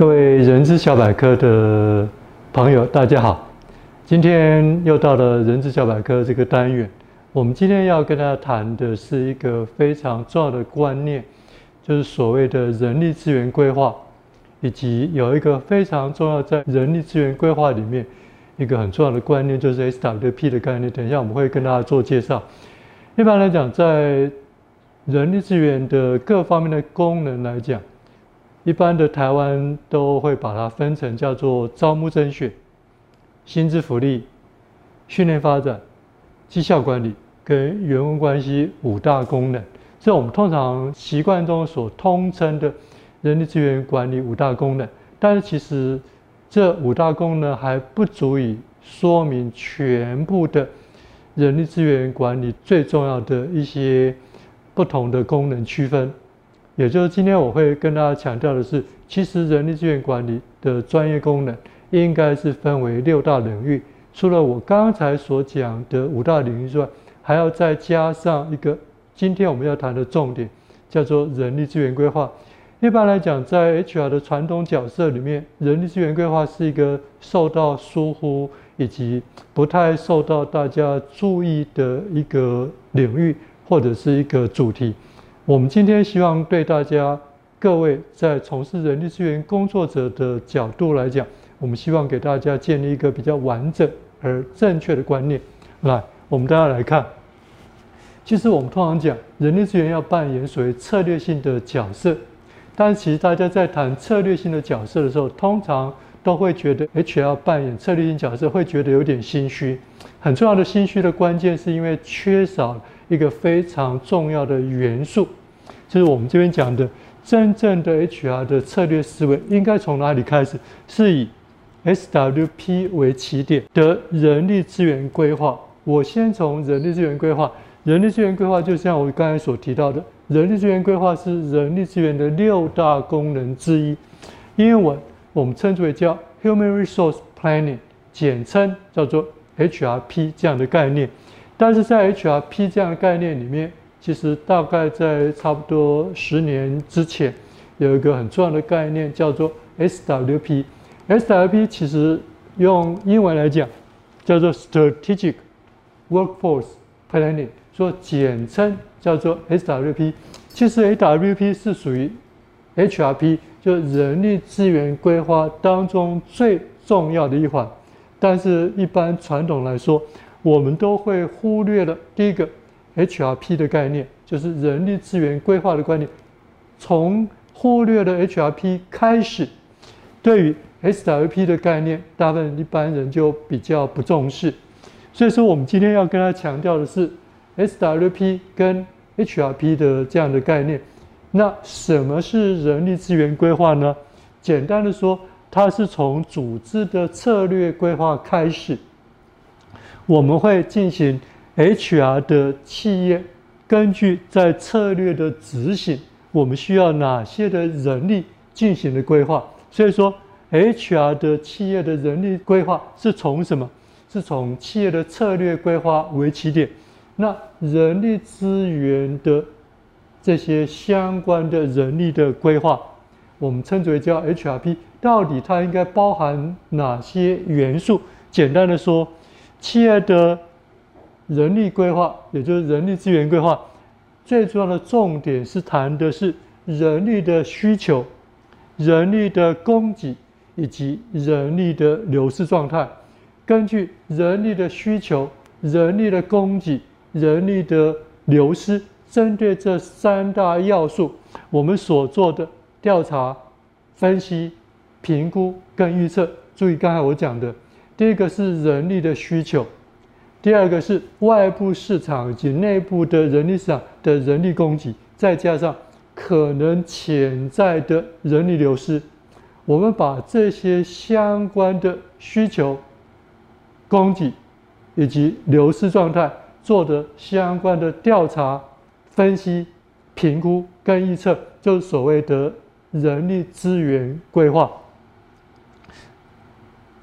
各位人资小百科的朋友，大家好！今天又到了人资小百科这个单元。我们今天要跟大家谈的是一个非常重要的观念，就是所谓的人力资源规划，以及有一个非常重要在人力资源规划里面一个很重要的观念，就是 SWP 的概念。等一下我们会跟大家做介绍。一般来讲，在人力资源的各方面的功能来讲，一般的台湾都会把它分成叫做招募甄选、薪资福利、训练发展、绩效管理跟员工关系五大功能，这我们通常习惯中所通称的人力资源管理五大功能。但是其实这五大功能还不足以说明全部的人力资源管理最重要的一些不同的功能区分。也就是今天我会跟大家强调的是，其实人力资源管理的专业功能应该是分为六大领域，除了我刚才所讲的五大领域之外，还要再加上一个今天我们要谈的重点，叫做人力资源规划。一般来讲，在 HR 的传统角色里面，人力资源规划是一个受到疏忽以及不太受到大家注意的一个领域或者是一个主题。我们今天希望对大家各位在从事人力资源工作者的角度来讲，我们希望给大家建立一个比较完整而正确的观念。来，我们大家来看，其实我们通常讲人力资源要扮演所谓策略性的角色，但其实大家在谈策略性的角色的时候，通常都会觉得 HR 扮演策略性角色会觉得有点心虚。很重要的心虚的关键是因为缺少一个非常重要的元素。就是我们这边讲的，真正的 HR 的策略思维应该从哪里开始？是以 SWP 为起点的人力资源规划。我先从人力资源规划，人力资源规划就像我刚才所提到的，人力资源规划是人力资源的六大功能之一。英文我们称之为叫 Human Resource Planning，简称叫做 HRP 这样的概念。但是在 HRP 这样的概念里面，其实大概在差不多十年之前，有一个很重要的概念叫做 SWP。SWP 其实用英文来讲叫做 Strategic Workforce Planning，说简称叫做 SWP。其实 SWP 是属于 HRP，就人力资源规划当中最重要的一环。但是，一般传统来说，我们都会忽略了第一个。HRP 的概念就是人力资源规划的观念，从忽略了 HRP 开始，对于 SWP 的概念，大部分一般人就比较不重视。所以说，我们今天要跟他强调的是 SWP 跟 HRP 的这样的概念。那什么是人力资源规划呢？简单的说，它是从组织的策略规划开始，我们会进行。HR 的企业根据在策略的执行，我们需要哪些的人力进行的规划？所以说，HR 的企业的人力规划是从什么？是从企业的策略规划为起点。那人力资源的这些相关的人力的规划，我们称之为叫 HRP。到底它应该包含哪些元素？简单的说，企业的人力规划，也就是人力资源规划，最重要的重点是谈的是人力的需求、人力的供给以及人力的流失状态。根据人力的需求、人力的供给、人力的流失，针对这三大要素，我们所做的调查、分析、评估跟预测。注意刚才我讲的，第一个是人力的需求。第二个是外部市场及内部的人力市场的人力供给，再加上可能潜在的人力流失，我们把这些相关的需求、供给以及流失状态做的相关的调查、分析、评估跟预测，就是所谓的人力资源规划。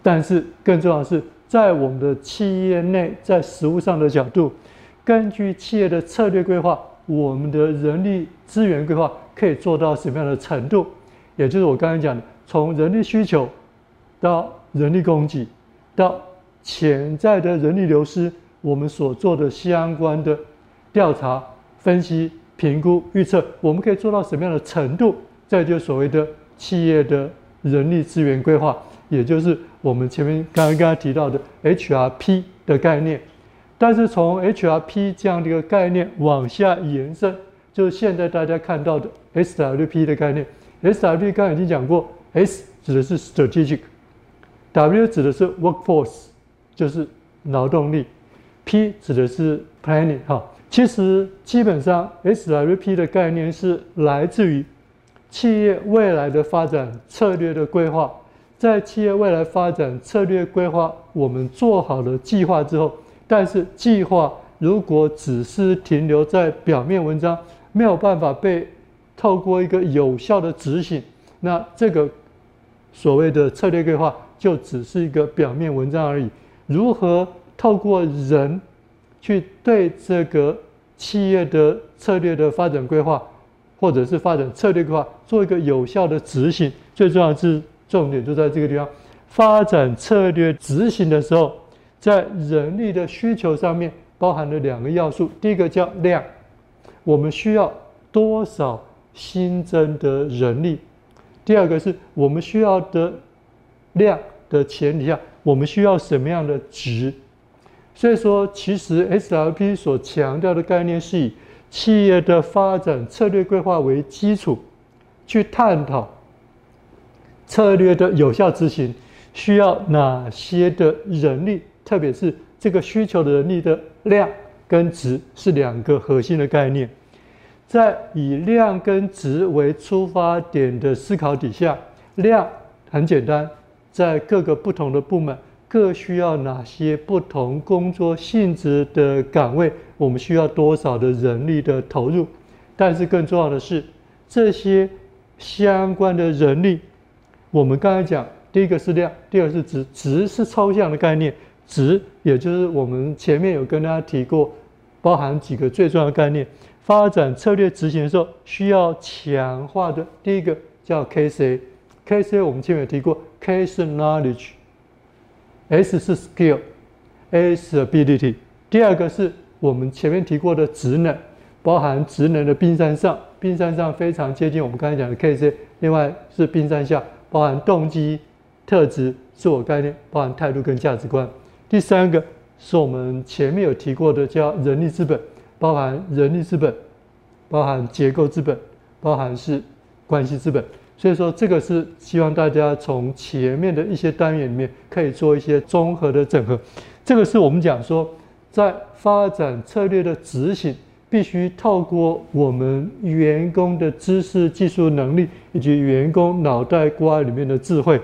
但是更重要的是。在我们的企业内，在实务上的角度，根据企业的策略规划，我们的人力资源规划可以做到什么样的程度？也就是我刚才讲的，从人力需求到人力供给到潜在的人力流失，我们所做的相关的调查、分析、评估、预测，我们可以做到什么样的程度？再就所谓的企业的人力资源规划，也就是我们前面刚刚提到的 HRP 的概念。但是从 HRP 这样的一个概念往下延伸，就是现在大家看到的 SWP 的概念。SWP 刚才已经讲过，S 指的是 strategic，W 指的是 workforce，就是劳动力，P 指的是 planning。哈，其实基本上 SWP 的概念是来自于企业未来的发展策略的规划。在企业未来发展策略规划，我们做好了计划之后。但是计划如果只是停留在表面文章，没有办法被透过一个有效的执行，那这个所谓的策略规划就只是一个表面文章而已。如何透过人去对这个企业的策略的发展规划，或者是发展策略规划做一个有效的执行？最重要的是重点就在这个地方，发展策略执行的时候。在人力的需求上面，包含了两个要素。第一个叫量，我们需要多少新增的人力；第二个是我们需要的量的前提下，我们需要什么样的值。所以说，其实 SLP 所强调的概念是以企业的发展策略规划为基础，去探讨策略的有效执行需要哪些的人力。特别是这个需求的人力的量跟值是两个核心的概念，在以量跟值为出发点的思考底下，量很简单，在各个不同的部门各需要哪些不同工作性质的岗位，我们需要多少的人力的投入。但是更重要的是，这些相关的人力，我们刚才讲，第一个是量，第二是值，值是抽象的概念。值，也就是我们前面有跟大家提过，包含几个最重要的概念。发展策略执行的时候需要强化的，第一个叫 K C K C，我们前面有提过，K 是 knowledge，S 是 skill，A 是 ability。第二个是我们前面提过的职能，包含职能的冰山上，冰山上非常接近我们刚才讲的 K C，。另外是冰山下，包含动机、特质、自我概念，包含态度跟价值观。第三个是我们前面有提过的，叫人力资本，包含人力资本，包含结构资本，包含是关系资本。所以说，这个是希望大家从前面的一些单元里面可以做一些综合的整合。这个是我们讲说，在发展策略的执行，必须透过我们员工的知识、技术能力以及员工脑袋瓜里面的智慧。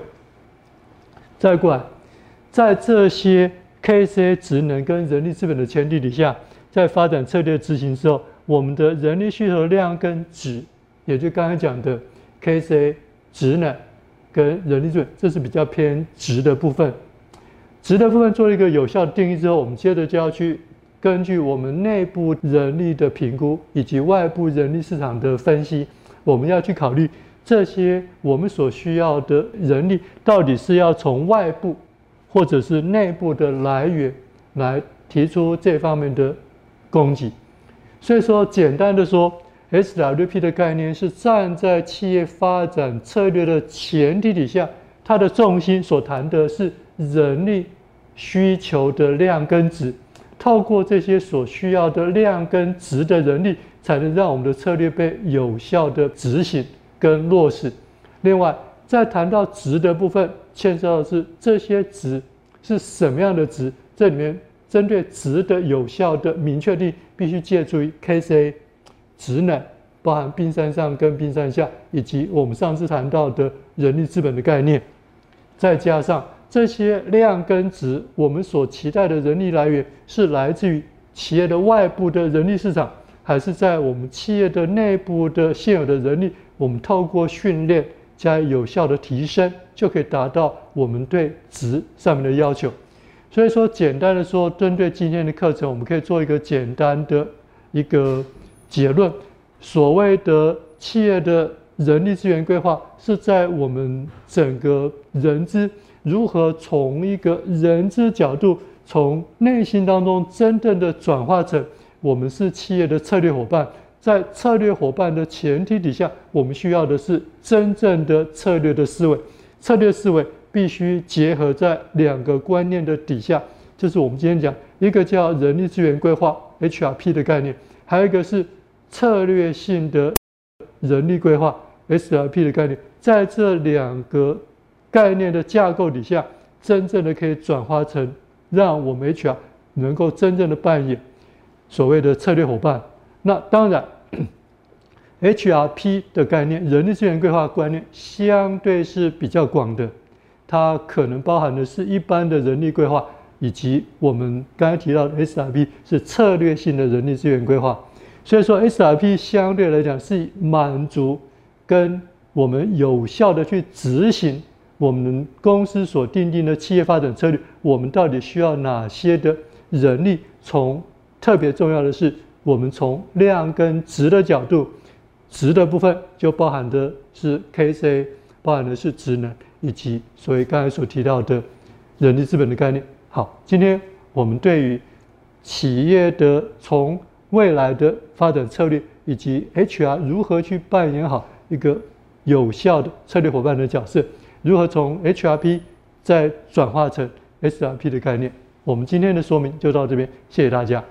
再过来。在这些 KCA 职能跟人力资本的前提底下，在发展策略执行之后，我们的人力需求量跟值，也就刚才讲的 KCA 职能跟人力资本，这是比较偏值的部分。值的部分做了一个有效的定义之后，我们接着就要去根据我们内部人力的评估以及外部人力市场的分析，我们要去考虑这些我们所需要的人力到底是要从外部。或者是内部的来源来提出这方面的供给，所以说简单的说，SWP 的概念是站在企业发展策略的前提底下，它的重心所谈的是人力需求的量跟值，透过这些所需要的量跟值的人力，才能让我们的策略被有效的执行跟落实。另外，在谈到值的部分。牵涉到的是这些值是什么样的值？这里面针对值的有效的明确定，必须借助于 KCA 职能，包含冰山上跟冰山下，以及我们上次谈到的人力资本的概念，再加上这些量跟值，我们所期待的人力来源是来自于企业的外部的人力市场，还是在我们企业的内部的现有的人力？我们透过训练。加以有效的提升，就可以达到我们对值上面的要求。所以说，简单的说，针对今天的课程，我们可以做一个简单的一个结论：所谓的企业的人力资源规划是在我们整个人资如何从一个人资角度，从内心当中真正的转化成我们是企业的策略伙伴。在策略伙伴的前提底下，我们需要的是真正的策略的思维。策略思维必须结合在两个观念的底下，就是我们今天讲一个叫人力资源规划 （HRP） 的概念，还有一个是策略性的人力规划 （SRP） 的概念。在这两个概念的架构底下，真正的可以转化成让我们 HR 能够真正的扮演所谓的策略伙伴。那当然，HRP 的概念，人力资源规划观念相对是比较广的，它可能包含的是一般的人力规划，以及我们刚才提到的 SRP 是策略性的人力资源规划。所以说，SRP 相对来讲是满足跟我们有效的去执行我们公司所定定的企业发展策略，我们到底需要哪些的人力？从特别重要的是。我们从量跟质的角度，质的部分就包含的是 KSA，包含的是职能，以及所谓刚才所提到的人力资本的概念。好，今天我们对于企业的从未来的发展策略，以及 HR 如何去扮演好一个有效的策略伙伴的角色，如何从 HRP 再转化成 SRP 的概念，我们今天的说明就到这边，谢谢大家。